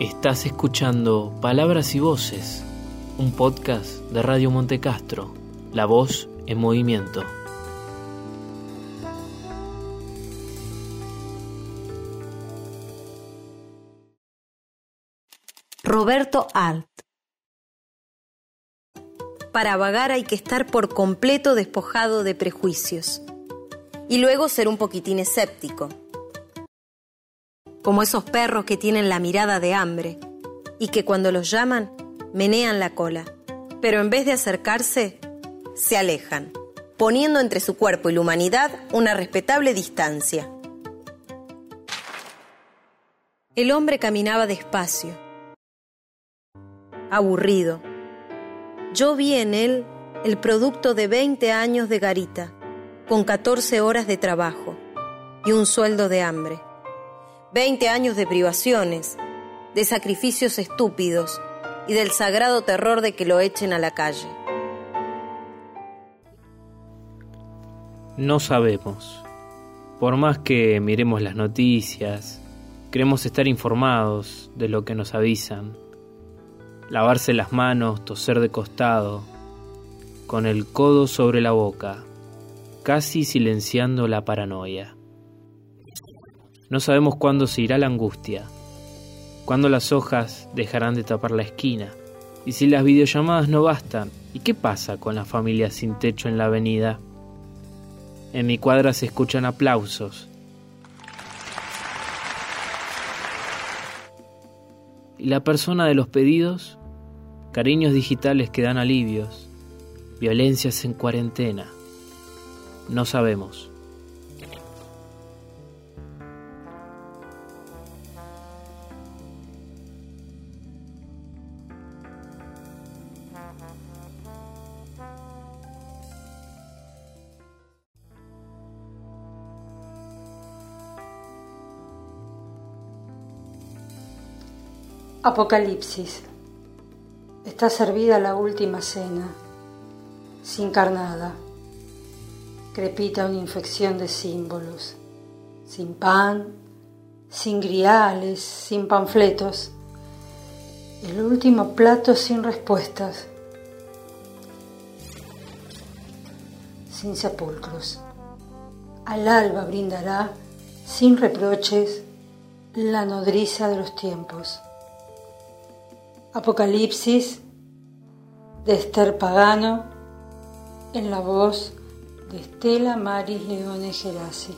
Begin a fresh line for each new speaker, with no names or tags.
Estás escuchando Palabras y Voces, un podcast de Radio Montecastro, la voz en movimiento.
Roberto Alt. Para vagar hay que estar por completo despojado de prejuicios y luego ser un poquitín escéptico como esos perros que tienen la mirada de hambre y que cuando los llaman menean la cola, pero en vez de acercarse, se alejan, poniendo entre su cuerpo y la humanidad una respetable distancia. El hombre caminaba despacio, aburrido. Yo vi en él el producto de 20 años de garita, con 14 horas de trabajo y un sueldo de hambre. Veinte años de privaciones, de sacrificios estúpidos y del sagrado terror de que lo echen a la calle.
No sabemos. Por más que miremos las noticias, queremos estar informados de lo que nos avisan. Lavarse las manos, toser de costado, con el codo sobre la boca, casi silenciando la paranoia. No sabemos cuándo se irá la angustia, cuándo las hojas dejarán de tapar la esquina, y si las videollamadas no bastan, ¿y qué pasa con las familias sin techo en la avenida? En mi cuadra se escuchan aplausos. ¿Y la persona de los pedidos? Cariños digitales que dan alivios, violencias en cuarentena. No sabemos.
Apocalipsis. Está servida la última cena, sin carnada. Crepita una infección de símbolos, sin pan, sin griales, sin panfletos. El último plato sin respuestas, sin sepulcros. Al alba brindará, sin reproches, la nodriza de los tiempos. Apocalipsis de Esther Pagano en la voz de Estela Maris Leone Gerasi.